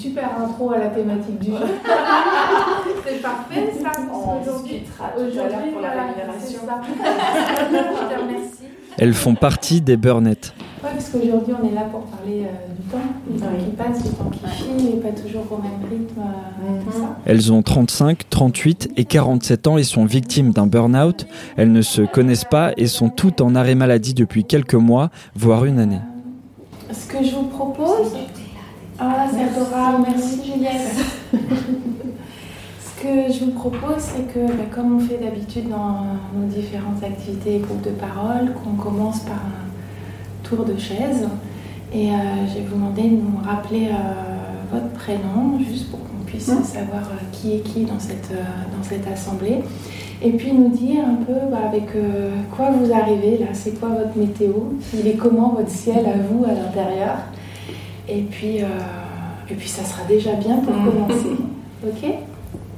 Super intro à la thématique du jeu. c'est parfait, ça. On discutera tout à l'heure pour la rémunération. Je te remercie. Elles font partie des burnettes. Ouais, parce qu'aujourd'hui, on est là pour parler euh, du temps, du temps Oui. qui passe, du temps qui file, et pas toujours au même rythme, euh, tout ça. Elles ont 35, 38 et 47 ans et sont victimes d'un burn-out. Elles ne se connaissent pas et sont toutes en arrêt maladie depuis quelques mois, voire une année. Ce que je vous propose. Ah, c'est adorable, merci Juliette. Ce que je vous propose, c'est que, bah, comme on fait d'habitude dans nos différentes activités et groupes de parole, qu'on commence par un tour de chaise. Et euh, je vais vous demander de nous rappeler euh, votre prénom, juste pour qu'on puisse savoir euh, qui est qui dans cette, dans cette assemblée. Et puis nous dire un peu bah, avec quoi vous arrivez là, c'est quoi votre météo, il est comment votre ciel à vous à l'intérieur? Et puis, euh, et puis ça sera déjà bien pour commencer. Ok?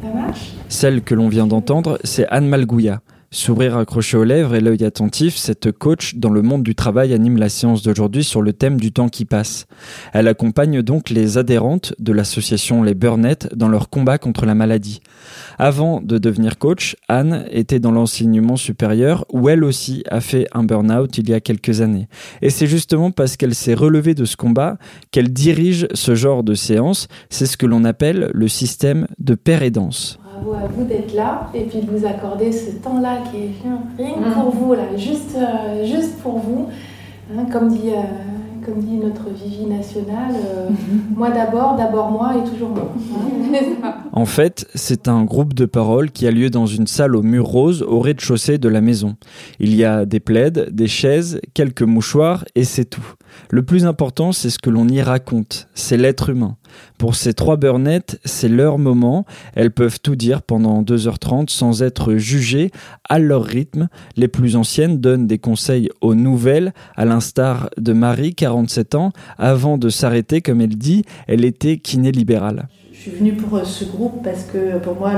Ça marche? Celle que l'on vient d'entendre, c'est Anne Malgouya. Sourire accroché aux lèvres et l'œil attentif, cette coach dans le monde du travail anime la séance d'aujourd'hui sur le thème du temps qui passe. Elle accompagne donc les adhérentes de l'association Les Burnettes dans leur combat contre la maladie. Avant de devenir coach, Anne était dans l'enseignement supérieur où elle aussi a fait un burn-out il y a quelques années. Et c'est justement parce qu'elle s'est relevée de ce combat qu'elle dirige ce genre de séance. C'est ce que l'on appelle le système de paire et danse. Bravo à vous d'être là et puis de vous accorder ce temps-là qui est rien que pour vous, là, juste, euh, juste pour vous. Hein, comme, dit, euh, comme dit notre Vivi nationale, euh, moi d'abord, d'abord moi et toujours moi. Hein. En fait, c'est un groupe de parole qui a lieu dans une salle au mur rose au rez-de-chaussée de la maison. Il y a des plaides, des chaises, quelques mouchoirs et c'est tout. Le plus important, c'est ce que l'on y raconte, c'est l'être humain. Pour ces trois burnettes, c'est leur moment, elles peuvent tout dire pendant 2h30 sans être jugées à leur rythme. Les plus anciennes donnent des conseils aux nouvelles, à l'instar de Marie, 47 ans. Avant de s'arrêter, comme elle dit, elle était kiné libérale. Je suis venue pour euh, ce groupe parce que pour moi,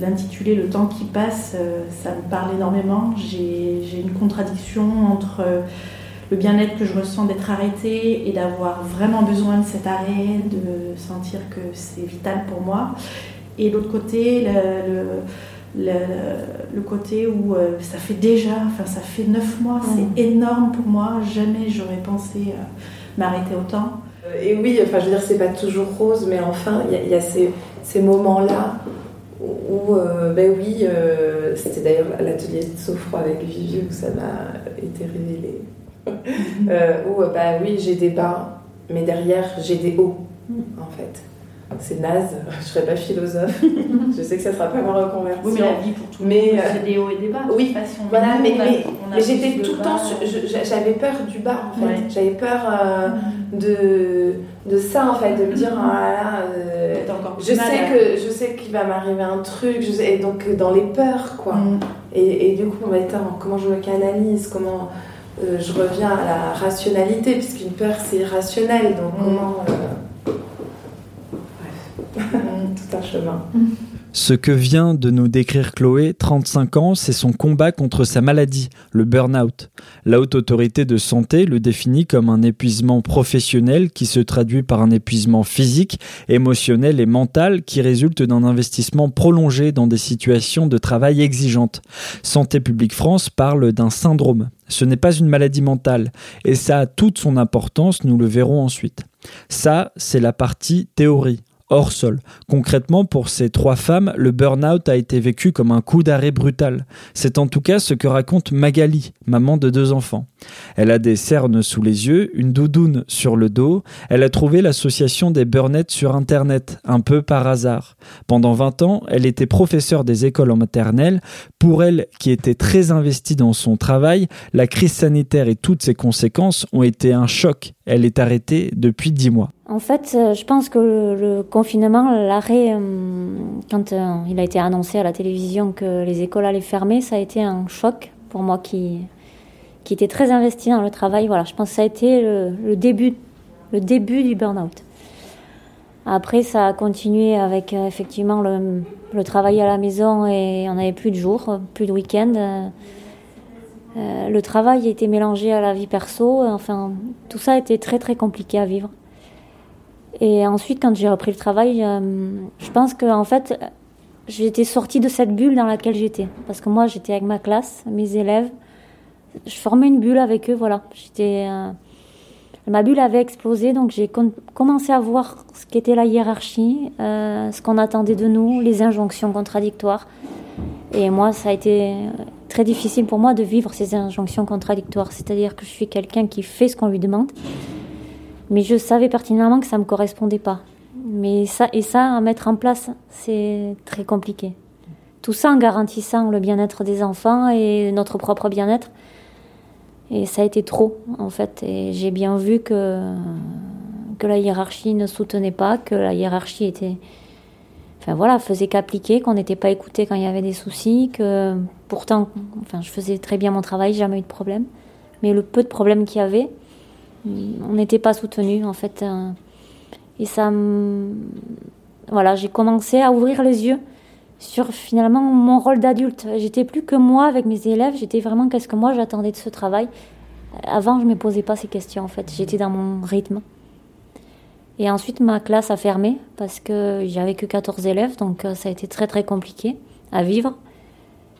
l'intitulé Le temps qui passe, euh, ça me parle énormément. J'ai une contradiction entre euh, le bien-être que je ressens d'être arrêtée et d'avoir vraiment besoin de cet arrêt, de sentir que c'est vital pour moi. Et l'autre côté, le, le- le- le côté où euh, ça fait déjà, enfin ça fait neuf mois, c'est énorme pour moi. Jamais j'aurais pensé euh, m'arrêter autant. Euh, Et oui, enfin, je veux dire, c'est pas toujours rose, mais enfin, il y a, il y a ces, ces moments-là où, où, euh, ben oui, euh, c'était d'ailleurs l'atelier de sophro avec Vivi où ça m'a été révélé. Euh, où, euh, bah oui, j'ai des bas, mais derrière, j'ai des hauts, en fait. C'est naze, je serais pas philosophe. je sais que ça sera pas ma reconversion. Oui, mais la vie pour tout le Mais, monde, euh, c'est des hauts et des bas. oui, façon. Voilà, mais, on mais, on mais j'étais tout le temps, j'avais peur du bas en fait. Ouais. J'avais peur euh, de, de ça en fait, de me dire, ah là je sais que je sais qu'il va m'arriver un truc, je sais, et donc dans les peurs quoi. Mm. Et, et du coup, bah, attends, comment je me canalise, comment euh, je reviens à la rationalité, puisqu'une peur c'est irrationnel, donc Mm. comment. euh, Bref, tout un chemin. Ce que vient de nous décrire Chloé, 35 ans, c'est son combat contre sa maladie, le burn-out. La haute autorité de santé le définit comme un épuisement professionnel qui se traduit par un épuisement physique, émotionnel et mental qui résulte d'un investissement prolongé dans des situations de travail exigeantes. Santé publique France parle d'un syndrome. Ce n'est pas une maladie mentale et ça a toute son importance, nous le verrons ensuite. Ça, c'est la partie théorie hors sol. Concrètement, pour ces trois femmes, le burn-out a été vécu comme un coup d'arrêt brutal. C'est en tout cas ce que raconte Magali, maman de deux enfants. Elle a des cernes sous les yeux, une doudoune sur le dos. Elle a trouvé l'association des burn sur Internet, un peu par hasard. Pendant 20 ans, elle était professeure des écoles en maternelle. Pour elle, qui était très investie dans son travail, la crise sanitaire et toutes ses conséquences ont été un choc. Elle est arrêtée depuis 10 mois. En fait, euh, je pense que le, confinement, l'arrêt, euh, quand euh, il a été annoncé à la télévision que les écoles allaient fermer, ça a été un choc pour moi qui, qui était très investi dans le travail. Voilà, je pense que ça a été le, début, le début du burn-out. Après, ça a continué avec effectivement le, travail à la maison et on n'avait plus de jours, plus de week-end. le travail était mélangé à la vie perso. Enfin, tout ça été très très compliqué à vivre. Et ensuite, quand j'ai repris le travail, euh, je pense que en fait, j'étais sortie de cette bulle dans laquelle j'étais. Parce que moi, j'étais avec ma classe, mes élèves. Je formais une bulle avec eux, voilà. J'étais, euh, ma bulle avait explosé, donc j'ai commencé à voir ce qu'était la hiérarchie, euh, ce qu'on attendait de nous, les injonctions contradictoires. Et moi, ça a été très difficile pour moi de vivre ces injonctions contradictoires. C'est-à-dire que je suis quelqu'un qui fait ce qu'on lui demande mais je savais pertinemment que ça ne me correspondait pas. Mais ça, et ça, à mettre en place, c'est très compliqué. Tout ça en garantissant le bien-être des enfants et notre propre bien-être. Et ça a été trop, en fait. Et j'ai bien vu que, que la hiérarchie ne soutenait pas, que la hiérarchie était. Enfin voilà, faisait qu'appliquer, qu'on n'était pas écouté quand il y avait des soucis, que pourtant, enfin, je faisais très bien mon travail, jamais eu de problème. Mais le peu de problèmes qu'il y avait, on n'était pas soutenu en fait. Euh, et ça, voilà, j'ai commencé à ouvrir les yeux sur finalement mon rôle d'adulte. J'étais plus que moi avec mes élèves, j'étais vraiment qu'est-ce que moi j'attendais de ce travail. Avant, je me posais pas ces questions en fait, j'étais dans mon rythme. Et ensuite, ma classe a fermé parce que j'avais que 14 élèves, donc euh, ça a été très très compliqué à vivre.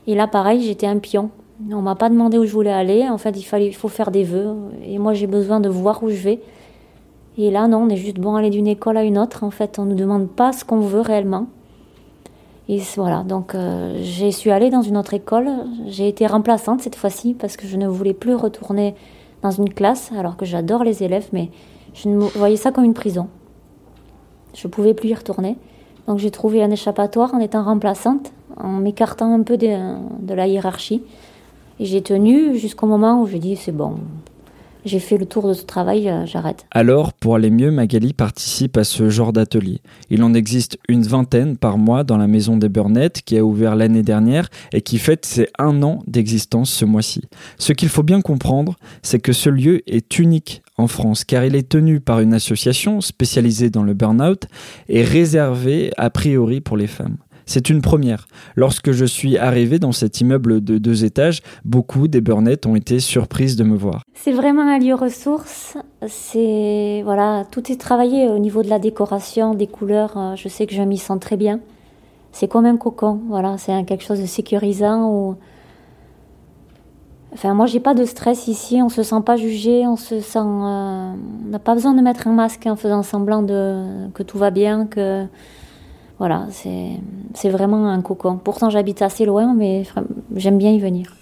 Et là, pareil, j'étais un pion. On m'a pas demandé où je voulais aller. En fait, il fallait, il faut faire des vœux. Et moi, j'ai besoin de voir où je vais. Et là, non, on est juste bon aller d'une école à une autre. En fait, on nous demande pas ce qu'on veut réellement. Et voilà, donc euh, j'ai su aller dans une autre école. J'ai été remplaçante cette fois-ci parce que je ne voulais plus retourner dans une classe, alors que j'adore les élèves, mais je voyais ça comme une prison. Je ne pouvais plus y retourner. Donc j'ai trouvé un échappatoire en étant remplaçante, en m'écartant un peu de la hiérarchie. Et j'ai tenu jusqu'au moment où j'ai dit c'est bon, j'ai fait le tour de ce travail, j'arrête. Alors, pour aller mieux, Magali participe à ce genre d'atelier. Il en existe une vingtaine par mois dans la maison des Burnettes qui a ouvert l'année dernière et qui fête ses un an d'existence ce mois-ci. Ce qu'il faut bien comprendre, c'est que ce lieu est unique en France car il est tenu par une association spécialisée dans le burn-out et réservé a priori pour les femmes. C'est une première. Lorsque je suis arrivé dans cet immeuble de deux étages, beaucoup des burnettes ont été surprises de me voir. C'est vraiment un lieu ressource. C'est voilà, tout est travaillé au niveau de la décoration, des couleurs. Euh, je sais que je m'y sens très bien. C'est comme un cocon. Voilà, c'est quelque chose de sécurisant. Ou... Enfin, moi, j'ai pas de stress ici. On se sent pas jugé. On se sent. Euh, n'a pas besoin de mettre un masque en faisant semblant de que tout va bien, que voilà, c'est vraiment un cocon. Pourtant, j'habite assez loin, mais j'aime bien y venir.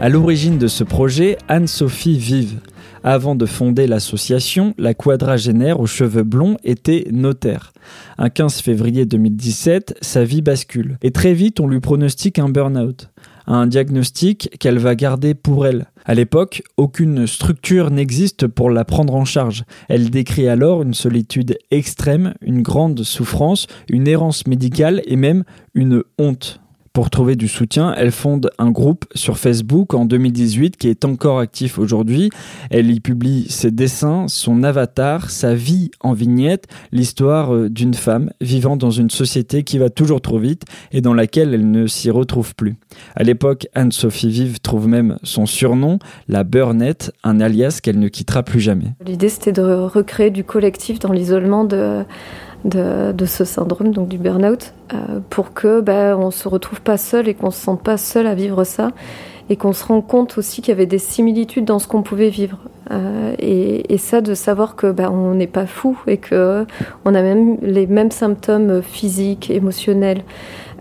À l'origine de ce projet, Anne-Sophie Vive. Avant de fonder l'association, la quadragénaire aux cheveux blonds était notaire. Un 15 février 2017, sa vie bascule. Et très vite, on lui pronostique un burn-out. Un diagnostic qu'elle va garder pour elle. À l'époque, aucune structure n'existe pour la prendre en charge. Elle décrit alors une solitude extrême, une grande souffrance, une errance médicale et même une honte. Pour trouver du soutien, elle fonde un groupe sur Facebook en 2018 qui est encore actif aujourd'hui. Elle y publie ses dessins, son avatar, sa vie en vignette, l'histoire euh, d'une femme vivant dans une société qui va toujours trop vite et dans laquelle elle ne s'y retrouve plus. À l'époque, Anne-Sophie Vive trouve même son surnom, la Burnette, un alias qu'elle ne quittera plus jamais. L'idée c'était de recréer du collectif dans l'isolement de de, ce syndrome, donc du burn-out, euh, pour que ben, on se retrouve pas seul et qu'on se sente pas seul à vivre ça, et qu'on se rende compte aussi qu'il y avait des similitudes dans ce qu'on pouvait vivre. Euh, et, ça, de savoir que ben, on n'est pas fou et que on a même les mêmes symptômes physiques, émotionnels,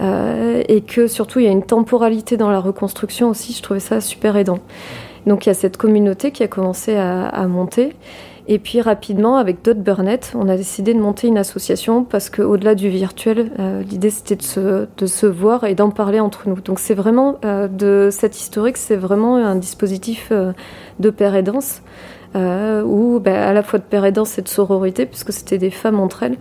euh, et que surtout il y a une temporalité dans la reconstruction aussi. Je trouvais ça super aidant. Donc il y a cette communauté qui a commencé à monter. Et puis rapidement, avec d'autres Burnett, on a décidé de monter une association parce qu'au-delà du virtuel, euh, l'idée c'était de se, de se, voir et d'en parler entre nous. Donc c'est vraiment, euh, de cette historique, c'est vraiment un dispositif euh, de père et danse, où ben, à la fois de père et danse et de sororité, puisque c'était des femmes entre elles.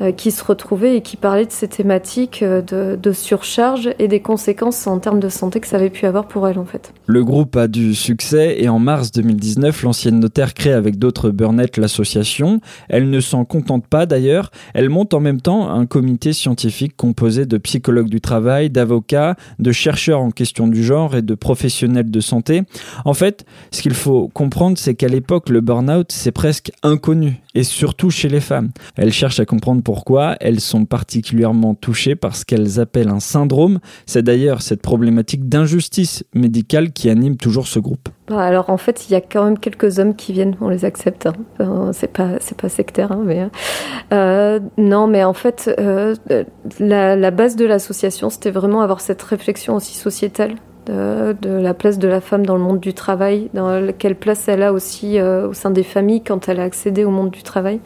Euh, qui se retrouvaient et qui parlaient de ces thématiques euh, de, surcharge et des conséquences en termes de santé que ça avait pu avoir pour elles en fait. Le groupe a du succès et en mars 2019, l'ancienne notaire crée avec d'autres Burnett l'association. Elle ne s'en contente pas d'ailleurs, elle monte en même temps un comité scientifique composé de psychologues du travail, d'avocats, de chercheurs en question du genre et de professionnels de santé. En fait, ce qu'il faut comprendre, c'est qu'à l'époque, le burn-out, c'est presque inconnu et surtout chez les femmes. Elle cherche à comprendre pourquoi elles sont particulièrement touchées par ce qu'elles appellent un syndrome. C'est d'ailleurs cette problématique d'injustice médicale qui anime toujours ce groupe. Bah, alors en fait, il y a quand même quelques hommes qui viennent, on les accepte. Hein. c'est pas c'est pas sectaire, hein, mais euh, non, mais en fait, euh, la, base de l'association, c'était vraiment avoir cette réflexion aussi sociétale de, la place de la femme dans le monde du travail, dans quelle place elle a aussi euh, au sein des familles quand elle a accédé au monde du travail.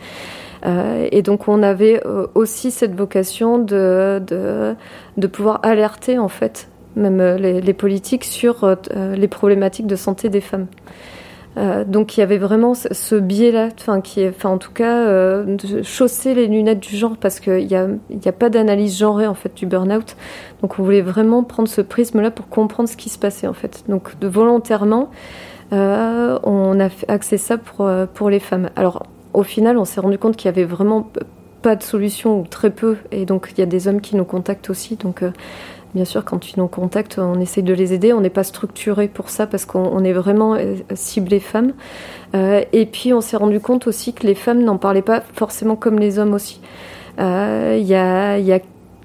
Euh, et donc on avait euh, aussi cette vocation de, de, pouvoir alerter en fait même les politiques sur les problématiques de santé des femmes. Euh, donc il y avait vraiment ce biais-là, enfin qui en tout cas, euh, de chausser les lunettes du genre parce qu'il n'y a, y a pas d'analyse genrée en fait du burn-out. Donc on voulait vraiment prendre ce prisme-là pour comprendre ce qui se passait en fait. Donc de volontairement, euh, on a axé ça pour pour les femmes. Alors au final, on s'est rendu compte qu'il y avait vraiment pas de solution ou très peu, et donc il y a des hommes qui nous contactent aussi. Donc Bien sûr, quand ils nous contactent, on essaye de les aider. On n'est pas structuré pour ça parce qu'on est vraiment euh, ciblé femmes. Euh, et puis, on s'est rendu compte aussi que les femmes n'en parlaient pas forcément comme les hommes aussi. Euh, il y, a,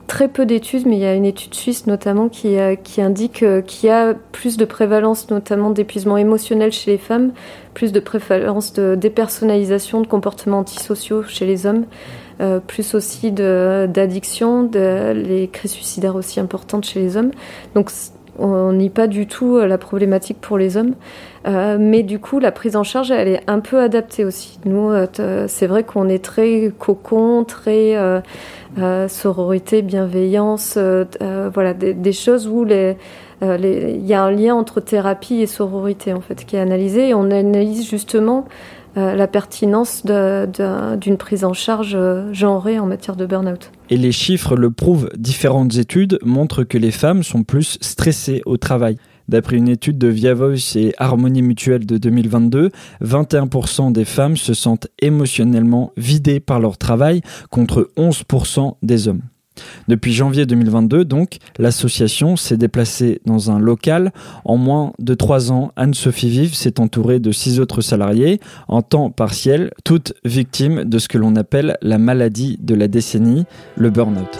très peu d'études, mais il y a une étude suisse notamment qui, qui indique qu'il y a plus de prévalence notamment d'épuisement émotionnel chez les femmes, plus de prévalence de dépersonnalisation, de comportements antisociaux chez les hommes. Euh, plus aussi d'addiction, de, les crises suicidaires aussi importantes chez les hommes. Donc on nie pas du tout euh, la problématique pour les hommes, euh, mais du coup la prise en charge elle est un peu adaptée aussi. Nous c'est vrai qu'on est très cocon, très sororité, bienveillance, voilà des, choses où il y a un lien entre thérapie et sororité en fait qui est analysé et on analyse justement euh, la pertinence d'une prise en charge euh, genrée en matière de burn-out. Et les chiffres le prouvent. Différentes études montrent que les femmes sont plus stressées au travail. D'après une étude de Via Voice et Harmonie Mutuelle de 2022, 21% des femmes se sentent émotionnellement vidées par leur travail contre 11% des hommes. Depuis janvier 2022, donc, l'association s'est déplacée dans un local. En moins de trois ans, Anne-Sophie Vive s'est entourée de six autres salariés en temps partiel, toutes victimes de ce que l'on appelle la maladie de la décennie, le burn-out.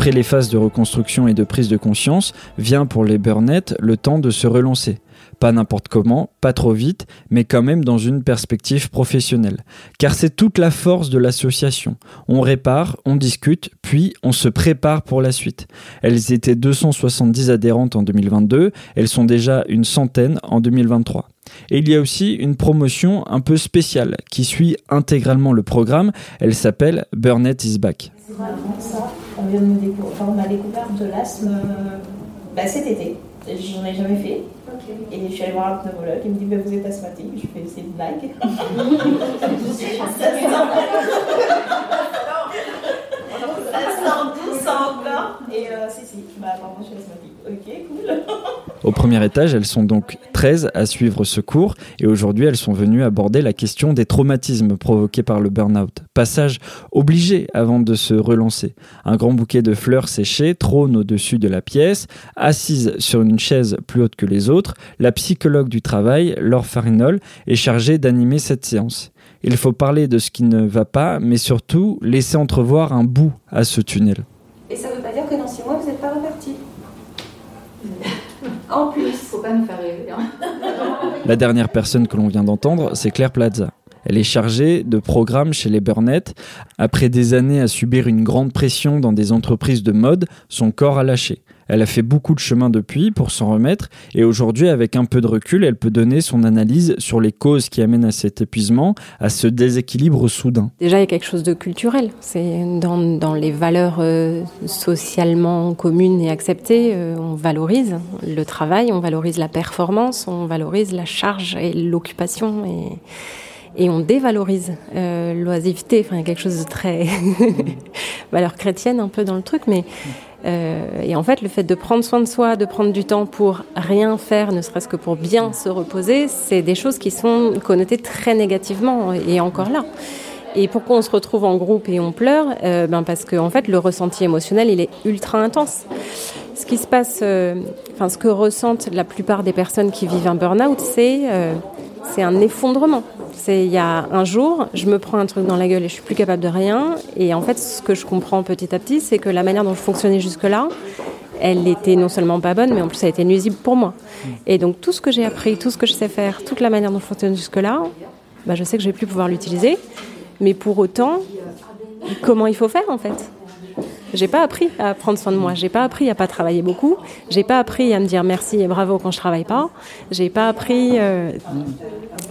Après les phases de reconstruction et de prise de conscience, vient pour les Burnett le temps de se relancer. Pas n'importe comment, pas trop vite, mais quand même dans une perspective professionnelle. Car c'est toute la force de l'association. On répare, on discute, puis on se prépare pour la suite. Elles étaient 270 adhérentes en 2022, elles sont déjà une centaine en 2023. Et il y a aussi une promotion un peu spéciale qui suit intégralement le programme. Elle s'appelle Burnett is Back. On, vient de découvrir, enfin, on a découvert de l'asthme euh, bah, cet été. J'en ai jamais fait. Et je suis allée voir un pneumologue, il me dit bah, Vous êtes asthmatique Je fais C'est une blague. je suis Ça sort d'où ça encore Et euh, si, si, bah, apparemment je suis asthmatique. Au premier étage, elles sont donc 13 à suivre ce cours et aujourd'hui elles sont venues aborder la question des traumatismes provoqués par le burn-out. Passage obligé avant de se relancer. Un grand bouquet de fleurs séchées trône au-dessus de la pièce. Assise sur une chaise plus haute que les autres, la psychologue du travail, Laure Farinol, est chargée d'animer cette séance. Il faut parler de ce qui ne va pas, mais surtout laisser entrevoir un bout à ce tunnel. Et ça ne veut pas dire que dans six mois, vous n'êtes pas reparti. En plus, faut pas nous faire rêver. Hein. La dernière personne que l'on vient d'entendre, c'est Claire Plaza. Elle est chargée de programme chez les Burnett. Après des années à subir une grande pression dans des entreprises de mode, son corps a lâché. Elle a fait beaucoup de chemin depuis pour s'en remettre et aujourd'hui, avec un peu de recul, elle peut donner son analyse sur les causes qui amènent à cet épuisement, à ce déséquilibre soudain. Déjà, il y a quelque chose de culturel. C'est dans, dans, les valeurs euh, socialement communes et acceptées, euh, on valorise le travail, on valorise la performance, on valorise la charge et l'occupation et on dévalorise euh, l'oisiveté. Enfin, il y a quelque chose de très valeur chrétienne un peu dans le truc, mais euh, et en fait, le fait de prendre soin de soi, de prendre du temps pour rien faire, ne serait-ce que pour bien se reposer, c'est des choses qui sont connotées très négativement et encore là. Et pourquoi on se retrouve en groupe et on pleure euh, ben Parce que fait, le ressenti émotionnel, il est ultra intense. Ce qui se passe, enfin, ce que ressentent la plupart des personnes qui vivent un burn-out, c'est c'est un effondrement. C'est il y a un jour, je me prends un truc dans la gueule et je suis plus capable de rien. Et en fait, ce que je comprends petit à petit, c'est que la manière dont je fonctionnais jusque-là, elle était non seulement pas bonne, mais en plus, elle était nuisible pour moi. Et donc, tout ce que j'ai appris, tout ce que je sais faire, toute la manière dont je fonctionne jusque-là, bah, je sais que je vais plus pouvoir l'utiliser. Mais pour autant, comment il faut faire en fait? J'ai pas appris à prendre soin de moi. J'ai pas appris à pas travailler beaucoup. J'ai pas appris à me dire merci et bravo quand je travaille pas. J'ai pas appris. Euh,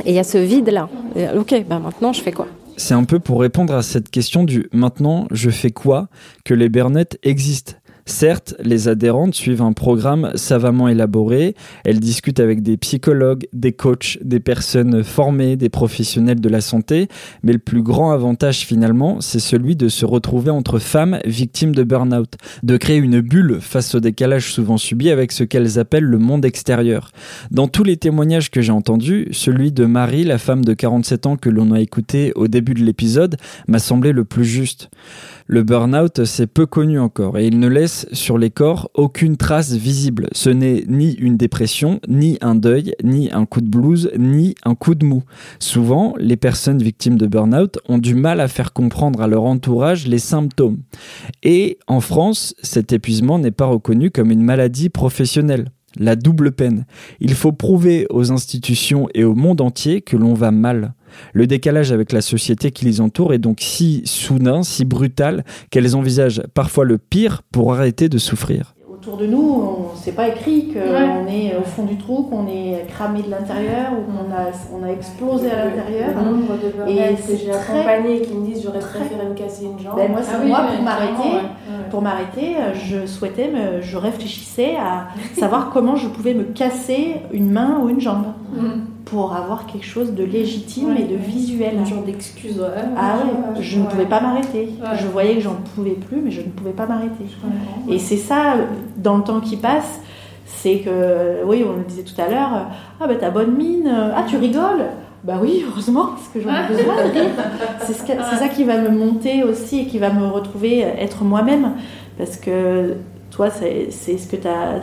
et il y a ce vide là. Ok, ben maintenant je fais quoi? C'est un peu pour répondre à cette question du maintenant je fais quoi que les Burnett existent. Certes, les adhérentes suivent un programme savamment élaboré, elles discutent avec des psychologues, des coachs, des personnes formées, des professionnels de la santé, mais le plus grand avantage finalement, c'est celui de se retrouver entre femmes victimes de burn-out, de créer une bulle face au décalage souvent subi avec ce qu'elles appellent le monde extérieur. Dans tous les témoignages que j'ai entendus, celui de Marie, la femme de 47 ans que l'on a écouté au début de l'épisode, m'a semblé le plus juste. Le burn-out, c'est peu connu encore et il ne laisse sur les corps aucune trace visible. Ce n'est ni une dépression, ni un deuil, ni un coup de blues, ni un coup de mou. Souvent, les personnes victimes de burn-out ont du mal à faire comprendre à leur entourage les symptômes. Et en France, cet épuisement n'est pas reconnu comme une maladie professionnelle la double peine. Il faut prouver aux institutions et au monde entier que l'on va mal. Le décalage avec la société qui les entoure est donc si soudain, si brutal, qu'elles envisagent parfois le pire pour arrêter de souffrir autour de nous, on s'est pas écrit qu'on est au fond du trou, qu'on est cramé de l'intérieur ou qu'on a, on a explosé à l'intérieur. Le nombre de et que j'ai accompagné et qui me disent j'aurais préféré me casser une jambe. Ben moi, ah moi pour m'arrêter, pour m'arrêter, je souhaitais, me, je réfléchissais à savoir comment je pouvais me casser une main ou une jambe. Mm pour avoir quelque chose de légitime et de visuel. Un genre d'excuse. ah ouais, je ne pouvais pas m'arrêter. Je voyais que j'en pouvais plus, mais je ne pouvais pas m'arrêter. Et c'est ça, dans le temps qui passe, c'est que, oui, on le disait tout à l'heure, ah bah t'as bonne mine, ah tu rigoles. Bah oui, heureusement, parce que j'en ai besoin de rire. C'est ça qui va me monter aussi et qui va me retrouver être moi-même. Parce que toi, c'est ce que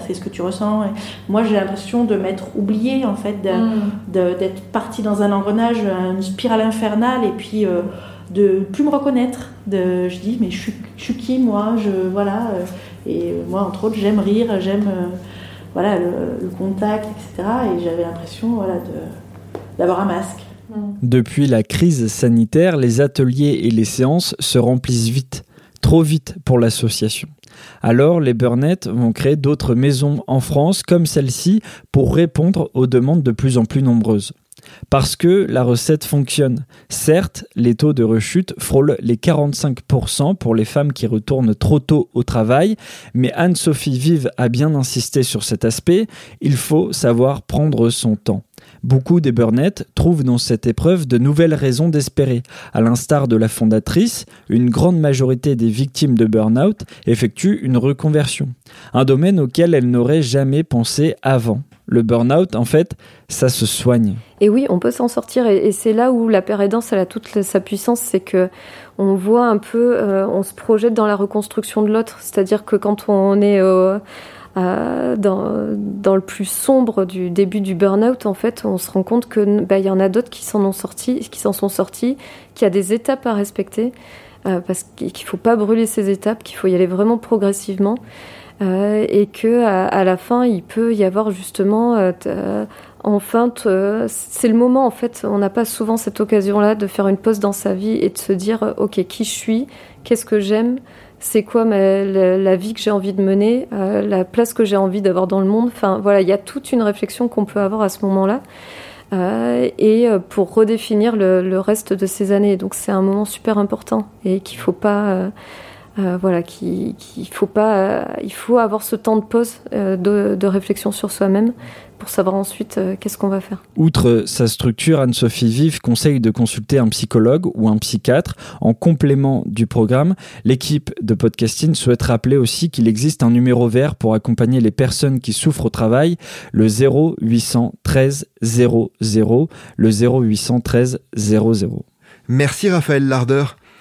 c'est ce que tu ressens. moi, j'ai l'impression de m'être oubliée en fait, mm. d'être partie dans un engrenage, une spirale infernale, et puis euh, de plus me reconnaître. De, je dis, mais je suis, qui moi je, voilà, Et moi, entre autres, j'aime rire, j'aime voilà, le, contact, etc. Et j'avais l'impression voilà, d'avoir un masque. Depuis la crise sanitaire, les ateliers et les séances se remplissent vite, trop vite pour l'association. Alors, les Burnett vont créer d'autres maisons en France comme celle-ci pour répondre aux demandes de plus en plus nombreuses. Parce que la recette fonctionne. Certes, les taux de rechute frôlent les 45% pour les femmes qui retournent trop tôt au travail, mais Anne-Sophie Vive a bien insisté sur cet aspect, il faut savoir prendre son temps. Beaucoup des Burnett trouvent dans cette épreuve de nouvelles raisons d'espérer. À l'instar de la fondatrice, une grande majorité des victimes de burn-out effectuent une reconversion, un domaine auquel elles n'auraient jamais pensé avant. Le burn-out, en fait, ça se soigne. Et oui, on peut s'en sortir. Et, c'est là où la pérédance, a toute sa puissance. C'est que on voit un peu, euh, on se projette dans la reconstruction de l'autre. C'est-à-dire que quand on est dans, le plus sombre du début du burn-out, en fait, on se rend compte que bah, y en a d'autres qui s'en ont sorti, qui s'en sont sortis, qu'il y a des étapes à respecter, euh, parce qu'il ne faut pas brûler ces étapes, qu'il faut y aller vraiment progressivement. Euh, et que à, la fin il peut y avoir justement euh, euh, enfin c'est le moment en fait on n'a pas souvent cette occasion là de faire une pause dans sa vie et de se dire ok qui je suis qu'est-ce que j'aime c'est quoi la, vie que j'ai envie de mener, la place que j'ai envie d'avoir dans le monde. Enfin voilà, il y a toute une réflexion qu'on peut avoir à ce moment-là. et pour redéfinir le, reste de ces années. Donc c'est un moment super important et qu'il faut pas euh, voilà, qu'il faut pas, euh, il faut avoir ce temps de pause, euh, de, réflexion sur soi-même pour savoir ensuite qu'est-ce qu'on va faire. Outre sa structure, Anne-Sophie Vive conseille de consulter un psychologue ou un psychiatre en complément du programme. L'équipe de podcasting souhaite rappeler aussi qu'il existe un numéro vert pour accompagner les personnes qui souffrent au travail, le 0813 00, le 0813 00. Merci Raphaël Larder.